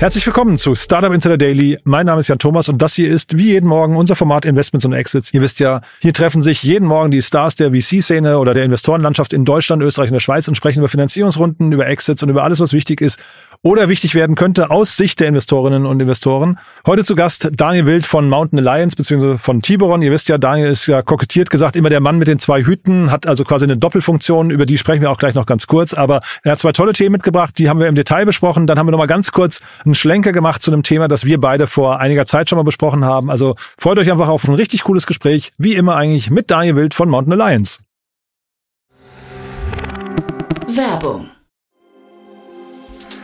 Herzlich willkommen zu Startup Insider Daily. Mein Name ist Jan Thomas und das hier ist wie jeden Morgen unser Format Investments und Exits. Ihr wisst ja, hier treffen sich jeden Morgen die Stars der VC-Szene oder der Investorenlandschaft in Deutschland, Österreich und der Schweiz und sprechen über Finanzierungsrunden, über Exits und über alles, was wichtig ist oder wichtig werden könnte aus Sicht der Investorinnen und Investoren. Heute zu Gast Daniel Wild von Mountain Alliance bzw. von Tiburon. Ihr wisst ja, Daniel ist ja kokettiert gesagt immer der Mann mit den zwei Hüten, hat also quasi eine Doppelfunktion, über die sprechen wir auch gleich noch ganz kurz. Aber er hat zwei tolle Themen mitgebracht, die haben wir im Detail besprochen. Dann haben wir noch mal ganz kurz einen Schlenker gemacht zu einem Thema, das wir beide vor einiger Zeit schon mal besprochen haben. Also freut euch einfach auf ein richtig cooles Gespräch, wie immer eigentlich mit Daniel Wild von Mountain Alliance. Werbung.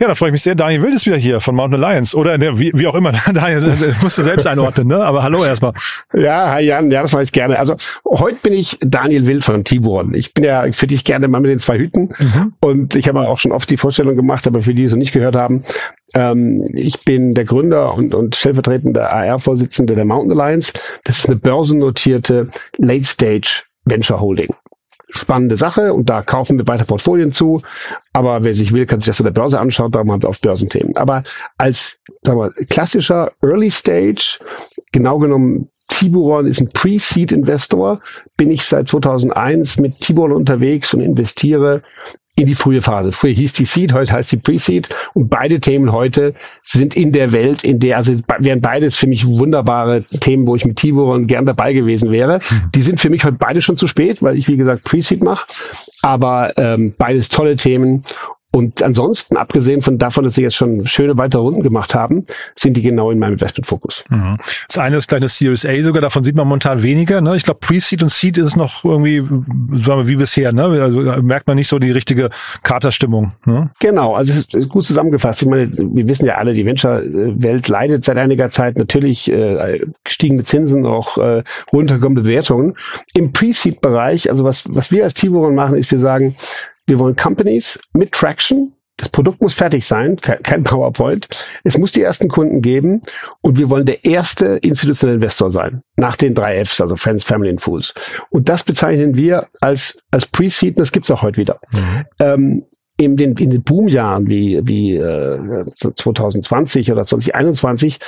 Ja, da freue ich mich sehr. Daniel Wild ist wieder hier von Mountain Alliance. Oder ne, wie, wie auch immer. Daniel musst du selbst einordnen, ne? Aber hallo erstmal. Ja, hi Jan, ja, das mache ich gerne. Also heute bin ich Daniel Wild von Tiburon. Ich bin ja für dich gerne mal mit den zwei Hüten. Mhm. Und ich habe auch schon oft die Vorstellung gemacht, aber für die, die es noch nicht gehört haben, ähm, ich bin der Gründer und, und stellvertretender AR-Vorsitzende der Mountain Alliance. Das ist eine börsennotierte Late-Stage Venture Holding spannende Sache und da kaufen wir weiter Portfolien zu. Aber wer sich will, kann sich das an der Börse anschauen, darum haben wir auf Börsenthemen. Aber als sagen wir, klassischer Early Stage, genau genommen Tiburon ist ein Pre-Seed-Investor, bin ich seit 2001 mit Tiburon unterwegs und investiere in die frühe Phase. Früher hieß die Seed, heute heißt sie Pre-Seed und beide Themen heute sind in der Welt, in der, also wären beides für mich wunderbare Themen, wo ich mit Tiburon gern dabei gewesen wäre. Mhm. Die sind für mich heute beide schon zu spät, weil ich, wie gesagt, Pre-Seed mache, aber ähm, beides tolle Themen und ansonsten, abgesehen von davon, dass sie jetzt schon schöne weitere Runden gemacht haben, sind die genau in meinem Investmentfokus. Mhm. Das eine ist kleine Series A sogar, davon sieht man momentan weniger. Ne? Ich glaube, Pre-Seed und Seed ist es noch irgendwie, sagen wir, wie bisher. Ne? Also merkt man nicht so die richtige Katerstimmung. Ne? Genau, also gut zusammengefasst. Ich meine, wir wissen ja alle, die Venture-Welt leidet seit einiger Zeit natürlich äh, gestiegene Zinsen, auch äh, runterkommende Bewertungen. Im Pre-Seed-Bereich, also was, was wir als Tiburon machen, ist, wir sagen, wir wollen Companies mit Traction. Das Produkt muss fertig sein, kein PowerPoint. Es muss die ersten Kunden geben und wir wollen der erste institutionelle Investor sein. Nach den drei Fs, also Friends, Family und Fools. Und das bezeichnen wir als, als Pre-Seed und das gibt's auch heute wieder. Mhm. Ähm, in den, in den Boomjahren wie, wie äh, 2020 oder 2021,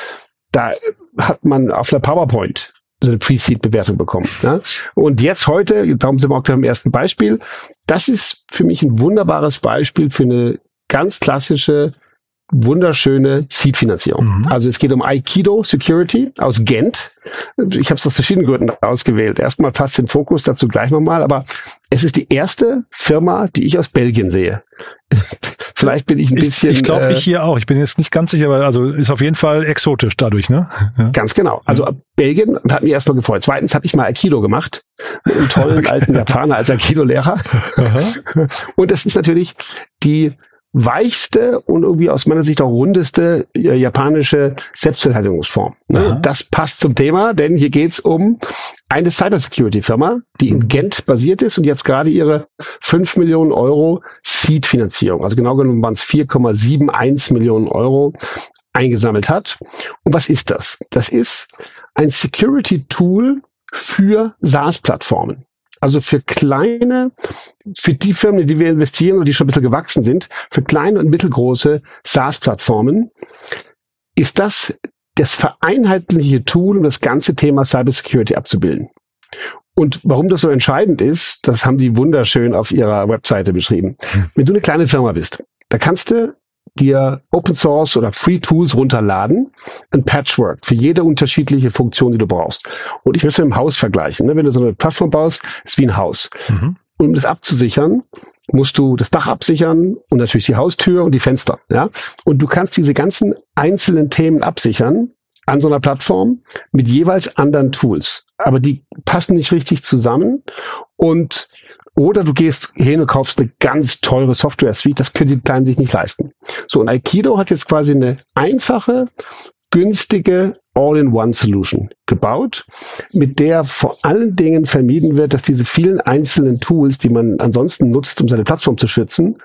da hat man auf der PowerPoint so eine Pre-Seed-Bewertung bekommen. Ne? Und jetzt heute, darum sind wir auch beim ersten Beispiel, das ist für mich ein wunderbares Beispiel für eine ganz klassische, wunderschöne Seed-Finanzierung. Mhm. Also es geht um Aikido Security aus Gent. Ich habe es aus verschiedenen Gründen ausgewählt. Erstmal fast den Fokus, dazu gleich nochmal, aber es ist die erste Firma, die ich aus Belgien sehe. Vielleicht bin ich ein bisschen. Ich, ich glaube, äh, ich hier auch. Ich bin jetzt nicht ganz sicher, aber also ist auf jeden Fall exotisch dadurch, ne? Ja. Ganz genau. Also ja. Belgien hat mich erstmal gefreut. Zweitens habe ich mal Aikido gemacht mit einem tollen okay. alten Japaner als Aikido-Lehrer. Und das ist natürlich die weichste und irgendwie aus meiner Sicht auch rundeste äh, japanische Selbstverteidigungsform. Ne? Das passt zum Thema, denn hier geht's um eine Cybersecurity-Firma, die in Gent basiert ist und jetzt gerade ihre 5 Millionen Euro Seed-Finanzierung, also genau genommen waren es 4,71 Millionen Euro, eingesammelt hat. Und was ist das? Das ist ein Security-Tool für SaaS-Plattformen. Also für kleine, für die Firmen, die wir investieren und die schon ein bisschen gewachsen sind, für kleine und mittelgroße SaaS-Plattformen, ist das das vereinheitliche Tool, um das ganze Thema Cybersecurity abzubilden. Und warum das so entscheidend ist, das haben die wunderschön auf ihrer Webseite beschrieben. Hm. Wenn du eine kleine Firma bist, da kannst du dir Open Source oder Free Tools runterladen, ein Patchwork für jede unterschiedliche Funktion, die du brauchst. Und ich will es mit einem Haus vergleichen. Ne? Wenn du so eine Plattform baust, ist wie ein Haus. Mhm. Um das abzusichern, musst du das Dach absichern und natürlich die Haustür und die Fenster. Ja? Und du kannst diese ganzen einzelnen Themen absichern an so einer Plattform mit jeweils anderen Tools. Aber die passen nicht richtig zusammen und oder du gehst hin und kaufst eine ganz teure Software-Suite, das können die Kleinen sich nicht leisten. So, und Aikido hat jetzt quasi eine einfache, günstige All-in-One-Solution gebaut, mit der vor allen Dingen vermieden wird, dass diese vielen einzelnen Tools, die man ansonsten nutzt, um seine Plattform zu schützen,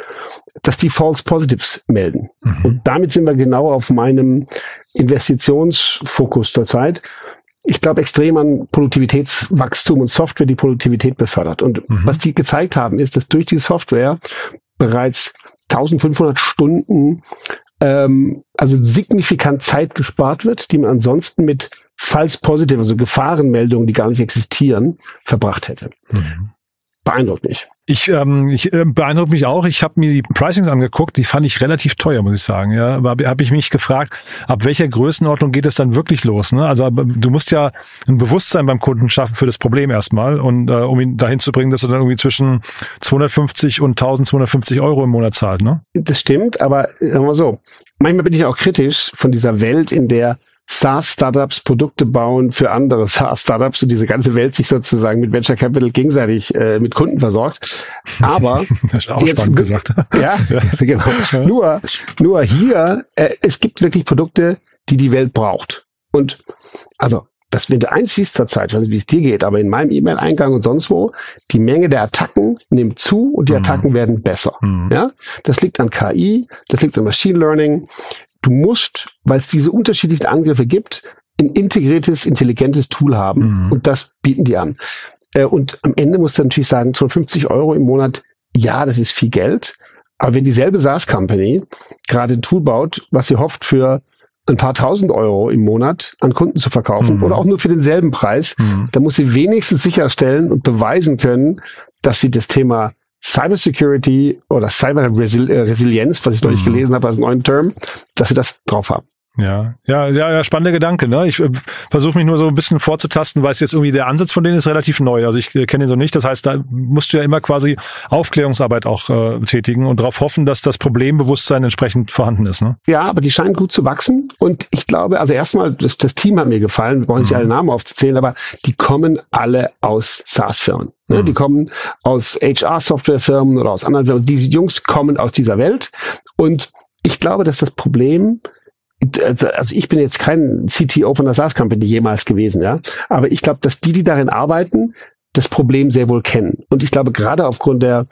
dass die False Positives melden. Mhm. Und damit sind wir genau auf meinem Investitionsfokus zurzeit ich glaube, extrem an Produktivitätswachstum und Software, die Produktivität befördert. Und mhm. was die gezeigt haben, ist, dass durch die Software bereits 1500 Stunden, ähm, also signifikant Zeit gespart wird, die man ansonsten mit false positive, also Gefahrenmeldungen, die gar nicht existieren, verbracht hätte. Mhm. Beeindruckt mich. Ich, ähm, ich äh, beeindruckt mich auch. Ich habe mir die Pricings angeguckt, die fand ich relativ teuer, muss ich sagen. Ja, aber habe ich mich gefragt, ab welcher Größenordnung geht es dann wirklich los? Ne? Also du musst ja ein Bewusstsein beim Kunden schaffen für das Problem erstmal und äh, um ihn dahin zu bringen, dass er dann irgendwie zwischen 250 und 1250 Euro im Monat zahlt. Ne? Das stimmt, aber sagen wir so, manchmal bin ich auch kritisch von dieser Welt, in der SaaS-Startups Produkte bauen für andere SaaS-Startups und diese ganze Welt sich sozusagen mit Venture Capital gegenseitig äh, mit Kunden versorgt. Aber das ist auch jetzt, spannend gesagt. Ja, ja. genau. Ja. Nur, nur hier, äh, es gibt wirklich Produkte, die die Welt braucht. Und also das, wenn du eins siehst zur Zeit, ich weiß nicht, wie es dir geht, aber in meinem E-Mail-Eingang und sonst wo, die Menge der Attacken nimmt zu und die mhm. Attacken werden besser. Mhm. Ja, das liegt an KI, das liegt an Machine Learning. Du musst, weil es diese unterschiedlichen Angriffe gibt, ein integriertes, intelligentes Tool haben mhm. und das bieten die an. Äh, und am Ende musst du natürlich sagen, 250 Euro im Monat, ja, das ist viel Geld. Aber wenn dieselbe SaaS-Company gerade ein Tool baut, was sie hofft für ein paar tausend Euro im Monat an Kunden zu verkaufen mhm. oder auch nur für denselben Preis, mhm. dann muss sie wenigstens sicherstellen und beweisen können, dass sie das Thema Cybersecurity oder Cyber-Resilienz, was ich neulich mhm. gelesen habe als neuen Term, dass sie das drauf haben. Ja, ja, ja, ja spannender Gedanke. Ne? Ich äh, versuche mich nur so ein bisschen vorzutasten, weil es jetzt irgendwie der Ansatz von denen ist relativ neu. Also ich äh, kenne ihn so nicht. Das heißt, da musst du ja immer quasi Aufklärungsarbeit auch äh, tätigen und darauf hoffen, dass das Problembewusstsein entsprechend vorhanden ist. Ne? Ja, aber die scheinen gut zu wachsen. Und ich glaube, also erstmal, das, das Team hat mir gefallen. Wir brauchen nicht mhm. alle Namen aufzuzählen, aber die kommen alle aus SaaS-Firmen. Ne? Mhm. Die kommen aus HR-Software-Firmen oder aus anderen Firmen. Diese Jungs kommen aus dieser Welt. Und ich glaube, dass das Problem also, also ich bin jetzt kein CTO von der SaaS Company jemals gewesen, ja. Aber ich glaube, dass die, die darin arbeiten, das Problem sehr wohl kennen. Und ich glaube, gerade aufgrund der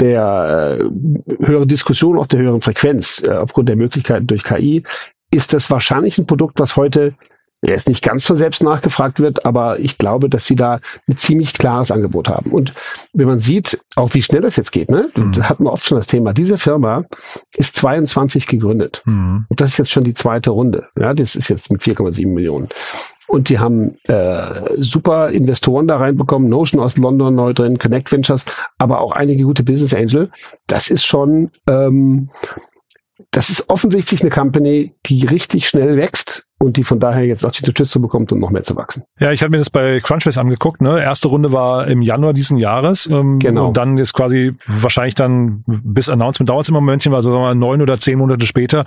der äh, höheren Diskussion, auch der höheren Frequenz, äh, aufgrund der Möglichkeiten durch KI, ist das wahrscheinlich ein Produkt, was heute er ist nicht ganz so selbst nachgefragt wird, aber ich glaube, dass sie da ein ziemlich klares Angebot haben. Und wenn man sieht, auch wie schnell das jetzt geht, ne? Mhm. Da hatten wir oft schon das Thema. Diese Firma ist 22 gegründet. Mhm. Und das ist jetzt schon die zweite Runde. Ja, das ist jetzt mit 4,7 Millionen. Und die haben äh, super Investoren da reinbekommen, Notion aus London neu drin, Connect Ventures, aber auch einige gute Business Angel. Das ist schon, ähm, das ist offensichtlich eine Company, die richtig schnell wächst und die von daher jetzt auch die Unterstützung bekommt, um noch mehr zu wachsen. Ja, ich habe mir das bei Crunchbase angeguckt. Ne? Erste Runde war im Januar diesen Jahres. Ähm, genau. Und dann ist quasi wahrscheinlich dann bis Announcement dauert es immer ein Momentchen, also sagen wir mal neun oder zehn Monate später.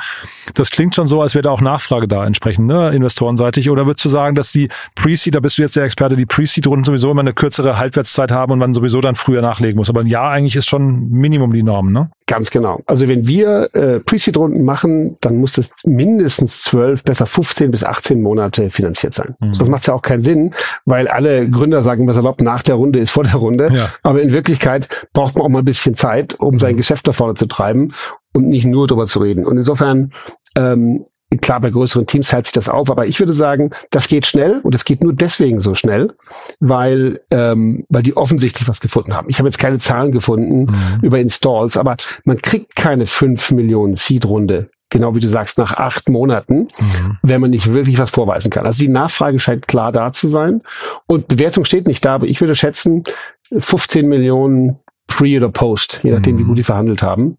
Das klingt schon so, als wäre da auch Nachfrage da entsprechend, ne? investorenseitig. Oder würdest du sagen, dass die Pre-Seed, da bist du jetzt der Experte, die Pre-Seed-Runden sowieso immer eine kürzere Halbwertszeit haben und man sowieso dann früher nachlegen muss. Aber ein Jahr eigentlich ist schon Minimum die Norm, ne? Ganz genau. Also wenn wir äh, Pre-Seed-Runden machen, dann muss das mindestens zwölf, besser 15 16 bis 18 Monate finanziert sein. Mhm. Das macht ja auch keinen Sinn, weil alle Gründer sagen was erlaubt, nach der Runde ist vor der Runde. Ja. Aber in Wirklichkeit braucht man auch mal ein bisschen Zeit, um sein mhm. Geschäft da vorne zu treiben und nicht nur darüber zu reden. Und insofern ähm, Klar, bei größeren Teams hält sich das auf, aber ich würde sagen, das geht schnell und es geht nur deswegen so schnell, weil, ähm, weil die offensichtlich was gefunden haben. Ich habe jetzt keine Zahlen gefunden mhm. über Installs, aber man kriegt keine 5 Millionen Seed-Runde genau wie du sagst, nach acht Monaten, mhm. wenn man nicht wirklich was vorweisen kann. Also die Nachfrage scheint klar da zu sein und Bewertung steht nicht da, aber ich würde schätzen, 15 Millionen Pre oder Post, je nachdem, mhm. wie gut die verhandelt haben,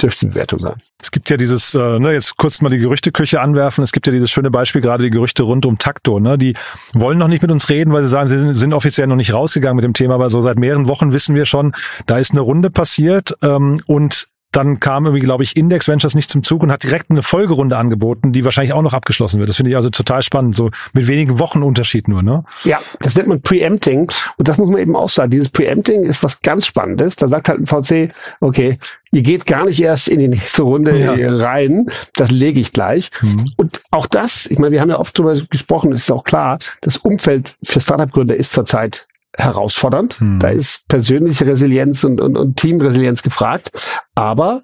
dürfte die Bewertung sein. Es gibt ja dieses, äh, ne, jetzt kurz mal die Gerüchteküche anwerfen. Es gibt ja dieses schöne Beispiel, gerade die Gerüchte rund um Takto. Ne? Die wollen noch nicht mit uns reden, weil sie sagen, sie sind, sind offiziell noch nicht rausgegangen mit dem Thema, aber so seit mehreren Wochen wissen wir schon, da ist eine Runde passiert ähm, und dann kam irgendwie, glaube ich, Index Ventures nicht zum Zug und hat direkt eine Folgerunde angeboten, die wahrscheinlich auch noch abgeschlossen wird. Das finde ich also total spannend, so mit wenigen Wochen Unterschied nur, ne? Ja, das nennt man Preempting. Und das muss man eben auch sagen. Dieses Preempting ist was ganz Spannendes. Da sagt halt ein VC, okay, ihr geht gar nicht erst in die nächste Runde ja. rein. Das lege ich gleich. Mhm. Und auch das, ich meine, wir haben ja oft darüber gesprochen, ist auch klar, das Umfeld für Startup-Gründer ist zurzeit herausfordernd. Hm. Da ist persönliche Resilienz und, und, und Teamresilienz gefragt. Aber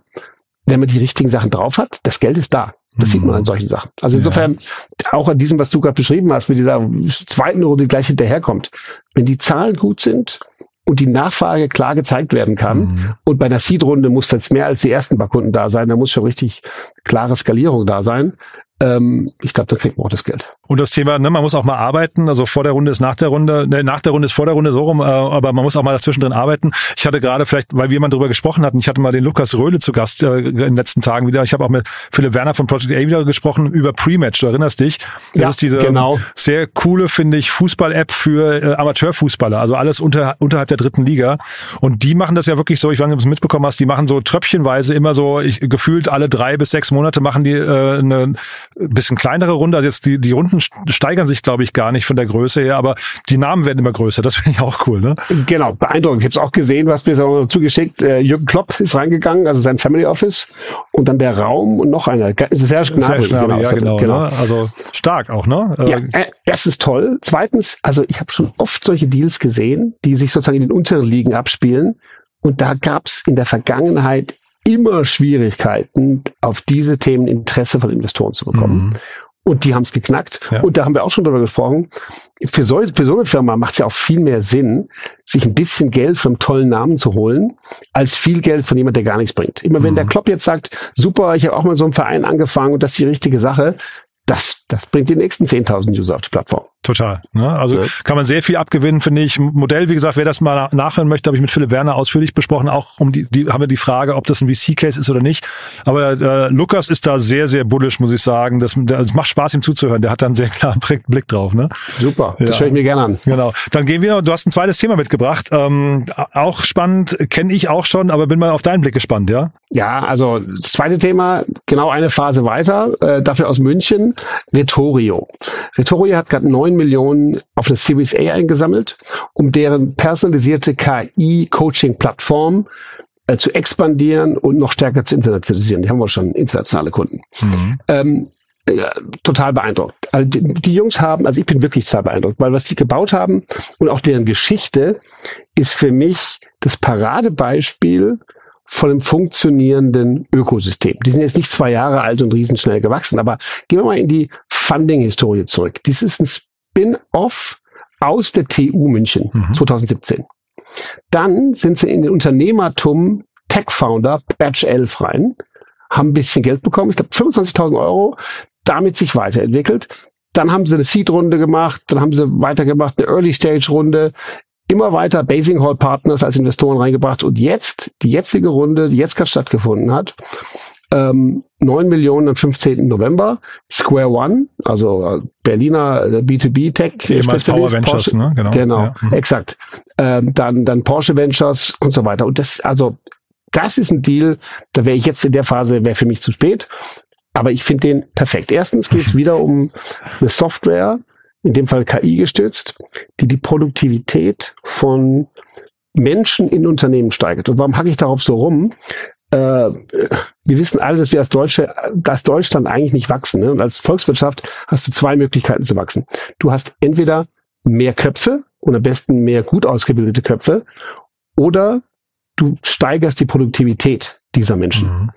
wenn man die richtigen Sachen drauf hat, das Geld ist da. Das sieht man an hm. solchen Sachen. Also insofern, ja. auch an diesem, was du gerade beschrieben hast, mit dieser zweiten Runde, die gleich hinterherkommt. Wenn die Zahlen gut sind und die Nachfrage klar gezeigt werden kann, mhm. und bei der Seed-Runde muss das mehr als die ersten paar Kunden da sein, da muss schon richtig klare Skalierung da sein, ähm, ich glaube, da kriegt man auch das Geld. Und das Thema, ne, man muss auch mal arbeiten. Also vor der Runde ist nach der Runde, ne, nach der Runde ist vor der Runde so rum, äh, aber man muss auch mal dazwischen drin arbeiten. Ich hatte gerade vielleicht, weil wir mal drüber gesprochen hatten, ich hatte mal den Lukas Röhle zu Gast äh, in den letzten Tagen wieder. Ich habe auch mit Philipp Werner von Project A wieder gesprochen über Pre-Match. Du erinnerst dich? Das ja, ist diese genau. sehr coole, finde ich, Fußball-App für äh, Amateurfußballer. Also alles unter, unterhalb der dritten Liga. Und die machen das ja wirklich so, ich weiß nicht, ob du es mitbekommen hast, die machen so tröpfchenweise immer so, ich, gefühlt alle drei bis sechs Monate machen die äh, eine bisschen kleinere Runde. Also jetzt die, die Runden steigern sich, glaube ich, gar nicht von der Größe her, aber die Namen werden immer größer. Das finde ich auch cool, ne? Genau, beeindruckend. Ich habe es auch gesehen, was mir so zugeschickt. Äh, Jürgen Klopp ist reingegangen, also sein Family Office und dann der Raum und noch einer. Sehr Gnabry. Sehr Gnabry, genau, ja, genau, genau. Ne? Also stark auch, ne? Äh, ja, äh, erstens toll. Zweitens, also ich habe schon oft solche Deals gesehen, die sich sozusagen in den unteren Ligen abspielen. Und da gab es in der Vergangenheit immer Schwierigkeiten, auf diese Themen Interesse von Investoren zu bekommen. Mhm. Und die haben es geknackt. Ja. Und da haben wir auch schon drüber gesprochen. Für so, für so eine Firma macht es ja auch viel mehr Sinn, sich ein bisschen Geld von einem tollen Namen zu holen, als viel Geld von jemand, der gar nichts bringt. Immer wenn mhm. der Klopp jetzt sagt, super, ich habe auch mal so einen Verein angefangen und das ist die richtige Sache, das, das bringt die nächsten 10.000 User auf die Plattform. Total. Ne? Also ja. kann man sehr viel abgewinnen, finde ich. Modell, wie gesagt, wer das mal nachhören möchte, habe ich mit Philipp Werner ausführlich besprochen. Auch um die, die haben wir die Frage, ob das ein VC-Case ist oder nicht. Aber äh, Lukas ist da sehr, sehr bullish, muss ich sagen. Das, das macht Spaß, ihm zuzuhören. Der hat da einen sehr klaren Blick drauf. Ne? Super, das ja. höre ich mir gerne an. Genau. Dann gehen wir. Du hast ein zweites Thema mitgebracht. Ähm, auch spannend, kenne ich auch schon, aber bin mal auf deinen Blick gespannt, ja? Ja, also das zweite Thema, genau eine Phase weiter, äh, dafür aus München, Retorio. Retorio hat gerade neun Millionen auf eine Series A eingesammelt, um deren personalisierte KI-Coaching-Plattform äh, zu expandieren und noch stärker zu internationalisieren. Die haben wir schon internationale Kunden. Mhm. Ähm, ja, total beeindruckt. Also die, die, Jungs haben, also ich bin wirklich total beeindruckt, weil was die gebaut haben und auch deren Geschichte ist für mich das Paradebeispiel von einem funktionierenden Ökosystem. Die sind jetzt nicht zwei Jahre alt und riesenschnell gewachsen, aber gehen wir mal in die Funding-Historie zurück. Dies ist ein Spin-off aus der TU München mhm. 2017. Dann sind sie in den Unternehmertum Tech Founder Batch 11 rein, haben ein bisschen Geld bekommen, ich glaube 25.000 Euro, damit sich weiterentwickelt. Dann haben sie eine Seed-Runde gemacht, dann haben sie weitergemacht, eine Early-Stage-Runde, immer weiter Basing Hall Partners als Investoren reingebracht und jetzt, die jetzige Runde, die jetzt gerade stattgefunden hat, ähm, 9 Millionen am 15. November. Square One, also äh, Berliner B2B äh, Tech Spezialist. Power Ventures, Porsche, ne? Genau, genau ja. Mhm. exakt. Ähm, dann, dann Porsche Ventures und so weiter. Und das, also, das ist ein Deal, da wäre ich jetzt in der Phase, wäre für mich zu spät. Aber ich finde den perfekt. Erstens geht es wieder um eine Software, in dem Fall KI gestützt, die die Produktivität von Menschen in Unternehmen steigert. Und warum hacke ich darauf so rum? Äh, wir wissen alle, dass wir als Deutsche, dass Deutschland eigentlich nicht wachsen. Ne? Und als Volkswirtschaft hast du zwei Möglichkeiten zu wachsen. Du hast entweder mehr Köpfe und am besten mehr gut ausgebildete Köpfe oder du steigerst die Produktivität dieser Menschen. Mhm.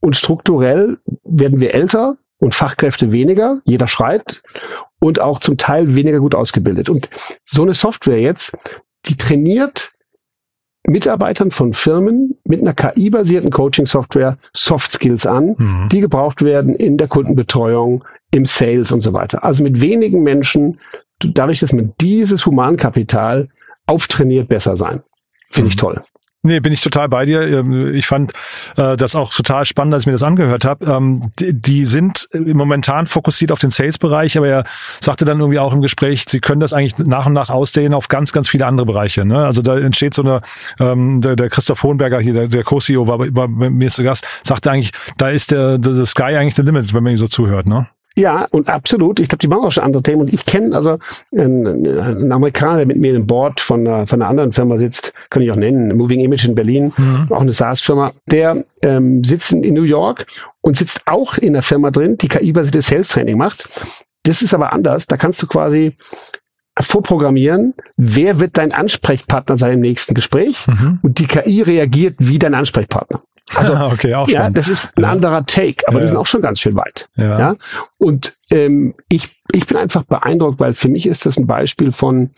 Und strukturell werden wir älter und Fachkräfte weniger, jeder schreibt, und auch zum Teil weniger gut ausgebildet. Und so eine Software jetzt, die trainiert Mitarbeitern von Firmen mit einer KI-basierten Coaching-Software Soft Skills an, mhm. die gebraucht werden in der Kundenbetreuung, im Sales und so weiter. Also mit wenigen Menschen, dadurch, dass man dieses Humankapital auftrainiert, besser sein. Finde ich mhm. toll. Nee, bin ich total bei dir. Ähm, ich fand äh, das auch total spannend, als ich mir das angehört habe. Ähm, die, sind momentan fokussiert auf den Sales-Bereich, aber er sagte dann irgendwie auch im Gespräch, sie können das eigentlich nach und nach ausdehnen auf ganz, ganz viele andere Bereiche. Ne? Also da entsteht so eine, ähm, der, der Christoph Hohenberger hier, der, der Co-CEO war, bei mir zu Gast, sagte eigentlich, da ist der, der Sky eigentlich the limit, wenn man ihm so zuhört. Ne? Ja, und absolut. Ich glaube, die machen auch schon andere Themen. Und ich kenne also einen, einen, Amerikaner, der mit mir im Board von einer, von einer anderen Firma sitzt, kann ich auch nennen, Moving Image in Berlin, mhm. auch eine SaaS-Firma. Der ähm, sitzt in, New York und sitzt auch in der Firma drin, die KI-basierte Sales-Training macht. Das ist aber anders. Da kannst du quasi vorprogrammieren, wer wird dein Ansprechpartner sein im nächsten Gespräch mhm. und die KI reagiert wie dein Ansprechpartner. Also, okay, auch ja, das ist ein ja. anderer Take, aber ja. die sind auch schon ganz schön weit. Ja. ja? Und ähm, ich, ich bin einfach beeindruckt, weil für mich ist das ein Beispiel von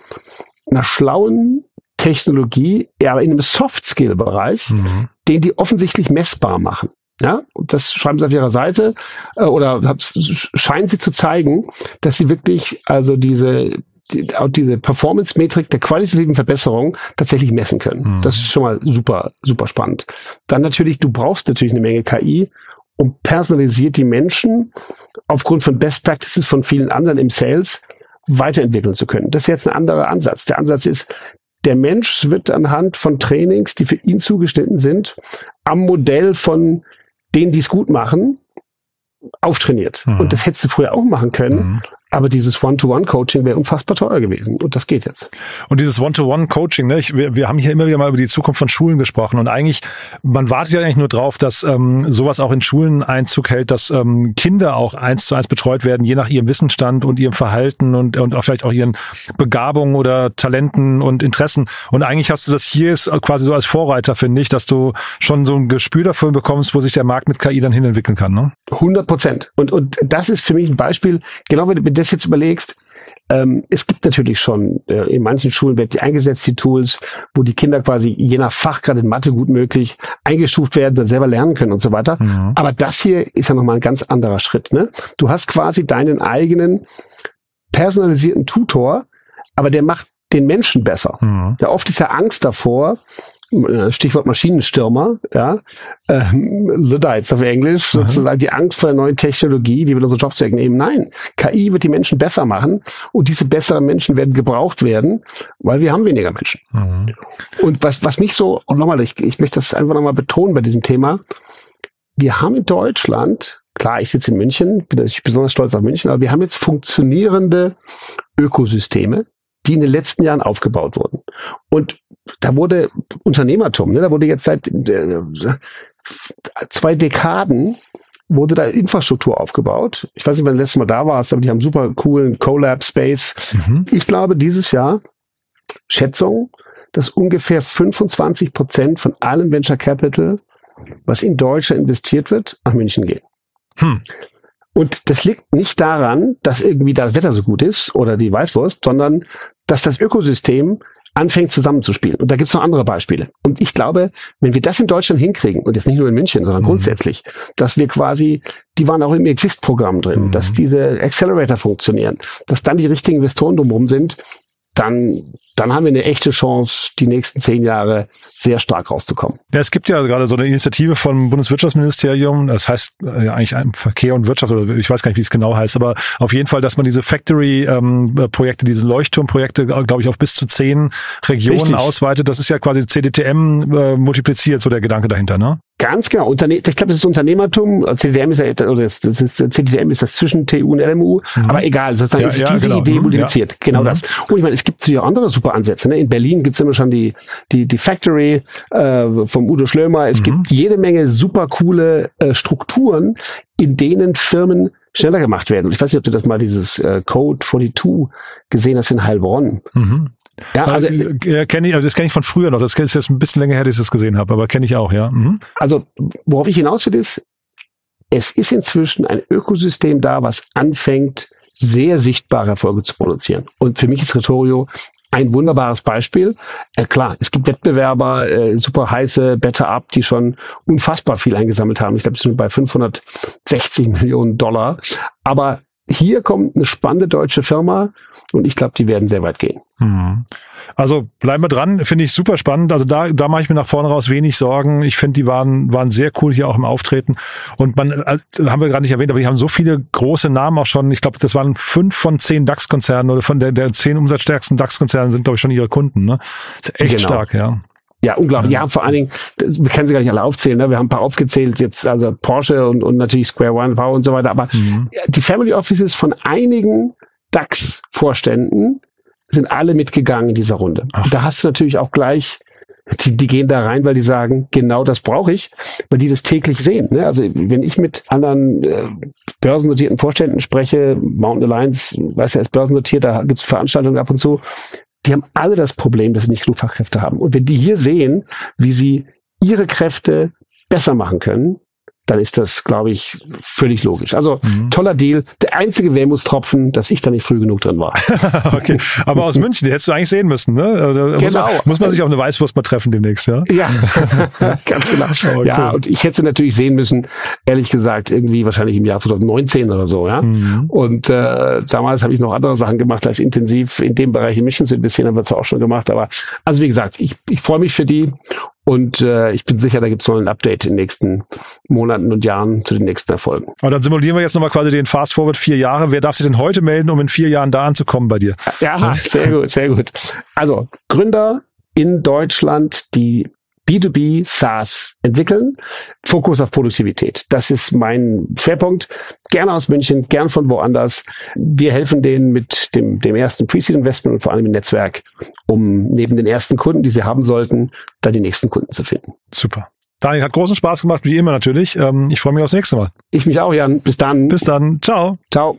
einer schlauen Technologie, ja, in einem Soft-Skill-Bereich, mhm. den die offensichtlich messbar machen. Ja, und das schreiben sie auf ihrer Seite äh, oder scheinen sie zu zeigen, dass sie wirklich also diese die, auch diese Performance-Metrik der qualitativen Verbesserung tatsächlich messen können. Mhm. Das ist schon mal super, super spannend. Dann natürlich, du brauchst natürlich eine Menge KI, um personalisiert die Menschen aufgrund von Best Practices von vielen anderen im Sales weiterentwickeln zu können. Das ist jetzt ein anderer Ansatz. Der Ansatz ist, der Mensch wird anhand von Trainings, die für ihn zugeschnitten sind, am Modell von denen, die es gut machen, auftrainiert. Mhm. Und das hättest du früher auch machen können. Mhm. Aber dieses One-to-One-Coaching wäre unfassbar teuer gewesen. Und das geht jetzt. Und dieses One-to-One-Coaching, ne, ich, wir, wir haben hier immer wieder mal über die Zukunft von Schulen gesprochen. Und eigentlich, man wartet ja eigentlich nur drauf, dass ähm, sowas auch in Schulen Einzug hält, dass ähm, Kinder auch eins zu eins betreut werden, je nach ihrem Wissensstand und ihrem Verhalten und, und auch vielleicht auch ihren Begabungen oder Talenten und Interessen. Und eigentlich hast du das hier ist quasi so als Vorreiter, finde ich, dass du schon so ein Gespür dafür bekommst, wo sich der Markt mit KI dann hin entwickeln kann. Ne? 100 Prozent. Und, und das ist für mich ein Beispiel, genau wenn das jetzt überlegst, ähm, es gibt natürlich schon, äh, in manchen Schulen wird die eingesetzt, die Tools, wo die Kinder quasi je nach Fach, gerade in Mathe gut möglich, eingestuft werden, dann selber lernen können und so weiter. Mhm. Aber das hier ist ja nochmal ein ganz anderer Schritt. Ne? Du hast quasi deinen eigenen personalisierten Tutor, aber der macht den Menschen besser. Mhm. Ja, oft ist ja Angst davor, Stichwort Maschinenstürmer, ja, ähm, Luddites auf Englisch, sozusagen die Angst vor der neuen Technologie, die will unsere Jobs wegnehmen. Nein, KI wird die Menschen besser machen und diese besseren Menschen werden gebraucht werden, weil wir haben weniger Menschen. Mhm. Und was, was mich so, und nochmal, ich, ich möchte das einfach nochmal betonen bei diesem Thema, wir haben in Deutschland, klar, ich sitze in München, bin ich besonders stolz auf München, aber wir haben jetzt funktionierende Ökosysteme, die in den letzten Jahren aufgebaut wurden. Und da wurde Unternehmertum, ne, da wurde jetzt seit äh, zwei Dekaden wurde da Infrastruktur aufgebaut. Ich weiß nicht, wann du letztes Mal da warst, aber die haben super coolen Colab Space. Mhm. Ich glaube, dieses Jahr, Schätzung, dass ungefähr 25 Prozent von allem Venture Capital, was in Deutschland investiert wird, nach München gehen. Hm. Und das liegt nicht daran, dass irgendwie das Wetter so gut ist oder die Weißwurst, sondern dass das Ökosystem anfängt zusammenzuspielen. Und da gibt's noch andere Beispiele. Und ich glaube, wenn wir das in Deutschland hinkriegen, und jetzt nicht nur in München, sondern mhm. grundsätzlich, dass wir quasi, die waren auch im Exist-Programm drin, mhm. dass diese Accelerator funktionieren, dass dann die richtigen Investoren drumherum sind, dann, dann haben wir eine echte Chance, die nächsten zehn Jahre sehr stark rauszukommen. Ja, es gibt ja gerade so eine Initiative vom Bundeswirtschaftsministerium, das heißt äh, eigentlich Verkehr und Wirtschaft, oder ich weiß gar nicht, wie es genau heißt, aber auf jeden Fall, dass man diese Factory-Projekte, ähm, diese Leuchtturmprojekte, glaube ich, auf bis zu zehn Regionen Richtig. ausweitet. Das ist ja quasi CDTM äh, multipliziert, so der Gedanke dahinter, ne? Ganz genau. Unterne ich glaube, das ist Unternehmertum. CDM ist ja, oder das, das ist, CDM ist das zwischen TU und LMU. Mhm. Aber egal, sozusagen ja, ist ja, diese genau. Idee mhm, multipliziert. Ja. Genau mhm. das. Und ich meine, es gibt ja andere super Ansätze. Ne? In Berlin gibt's immer schon die, die, die Factory äh, vom Udo Schlömer. Es mhm. gibt jede Menge super coole äh, Strukturen, in denen Firmen schneller gemacht werden. Und ich weiß nicht, ob du das mal dieses äh, Code 42 gesehen hast in Heilbronn. Mhm. Ja, also äh, kenne ich, also das kenne ich von früher noch. Das ist jetzt ein bisschen länger her, dass ich das gesehen habe, aber kenne ich auch, ja. Mhm. Also worauf ich hinaus will ist, es ist inzwischen ein Ökosystem da, was anfängt, sehr sichtbare Erfolge zu produzieren. Und für mich ist Retorio ein wunderbares Beispiel. Äh, klar, es gibt Wettbewerber, äh, super heiße Better Up, die schon unfassbar viel eingesammelt haben. Ich glaube, es sind bei 560 Millionen Dollar. Aber hier kommt eine spannende deutsche Firma und ich glaube, die werden sehr weit gehen. Mhm. Also bleiben wir dran, finde ich super spannend. Also da, da mache ich mir nach vorne raus wenig Sorgen. Ich finde, die waren, waren sehr cool hier auch im Auftreten. Und man, äh, haben wir gerade nicht erwähnt, aber die haben so viele große Namen auch schon. Ich glaube, das waren fünf von zehn DAX-Konzernen oder von der, der zehn umsatzstärksten DAX-Konzernen sind, glaube ich, schon ihre Kunden. Ne? Das ist echt genau. stark, ja. Ja, unglaublich. Ja, vor allen Dingen, das, wir können sie gar nicht alle aufzählen. Ne? Wir haben ein paar aufgezählt, jetzt also Porsche und, und natürlich Square One, Power und so weiter. Aber mhm. die Family Offices von einigen DAX-Vorständen sind alle mitgegangen in dieser Runde. Da hast du natürlich auch gleich die, die gehen da rein, weil die sagen, genau das brauche ich, weil die das täglich sehen. Ne? Also wenn ich mit anderen äh, börsennotierten Vorständen spreche, Mountain Alliance, weiß ja, ist börsennotiert, da gibt es Veranstaltungen ab und zu, die haben alle das Problem, dass sie nicht genug Fachkräfte haben. Und wenn die hier sehen, wie sie ihre Kräfte besser machen können, dann ist das, glaube ich, völlig logisch. Also mhm. toller Deal. Der einzige Wermutstropfen, dass ich da nicht früh genug drin war. okay, aber aus München, die hättest du eigentlich sehen müssen, ne? Da genau. Muss man, muss man sich auf eine Weißwurst mal treffen demnächst, ja? Ja, ganz genau. Oh, ja, und ich hätte sie natürlich sehen müssen, ehrlich gesagt, irgendwie wahrscheinlich im Jahr 2019 oder so, ja. Mhm. Und äh, damals habe ich noch andere Sachen gemacht, als intensiv in dem Bereich in München zu investieren, haben wir zwar auch schon gemacht, aber also wie gesagt, ich, ich freue mich für die und äh, ich bin sicher, da gibt es noch ein Update in den nächsten Monaten und Jahren zu den nächsten Erfolgen. Aber dann simulieren wir jetzt nochmal quasi den Fast Forward vier Jahre. Wer darf sich denn heute melden, um in vier Jahren da anzukommen bei dir? Ja, sehr gut, sehr gut. Also Gründer in Deutschland, die B2B SaaS entwickeln. Fokus auf Produktivität. Das ist mein Schwerpunkt. Gerne aus München, gern von woanders. Wir helfen denen mit dem, dem ersten Pre-Seed Investment und vor allem im Netzwerk, um neben den ersten Kunden, die sie haben sollten, dann die nächsten Kunden zu finden. Super. Daniel, hat großen Spaß gemacht, wie immer natürlich. Ähm, ich freue mich aufs nächste Mal. Ich mich auch, Jan. Bis dann. Bis dann. Ciao. Ciao.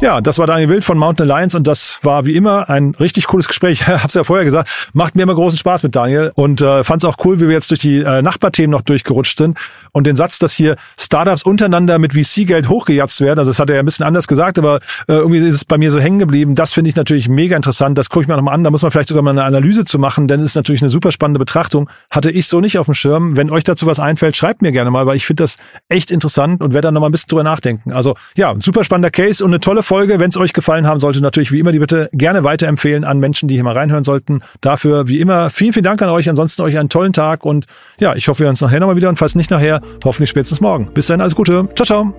Ja, das war Daniel Wild von Mountain Alliance und das war wie immer ein richtig cooles Gespräch. Hab's ja vorher gesagt, macht mir immer großen Spaß mit Daniel und äh, fand es auch cool, wie wir jetzt durch die äh, Nachbarthemen noch durchgerutscht sind und den Satz, dass hier Startups untereinander mit VC-Geld hochgejatzt werden, also das hat er ja ein bisschen anders gesagt, aber äh, irgendwie ist es bei mir so hängen geblieben. Das finde ich natürlich mega interessant. Das gucke ich mir nochmal an. Da muss man vielleicht sogar mal eine Analyse zu machen, denn es ist natürlich eine super spannende Betrachtung. Hatte ich so nicht auf dem Schirm. Wenn euch dazu was einfällt, schreibt mir gerne mal, weil ich finde das echt interessant und werde dann nochmal ein bisschen drüber nachdenken. Also ja, super spannender Case und eine tolle Folge. Wenn es euch gefallen haben sollte, natürlich wie immer die Bitte gerne weiterempfehlen an Menschen, die hier mal reinhören sollten. Dafür wie immer vielen, vielen Dank an euch. Ansonsten euch einen tollen Tag und ja, ich hoffe, wir hören uns nachher nochmal wieder und falls nicht nachher, hoffentlich spätestens morgen. Bis dahin, alles Gute. Ciao, ciao.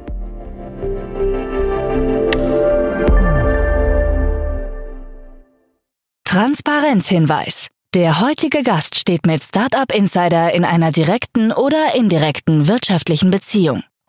Transparenzhinweis. Der heutige Gast steht mit Startup Insider in einer direkten oder indirekten wirtschaftlichen Beziehung.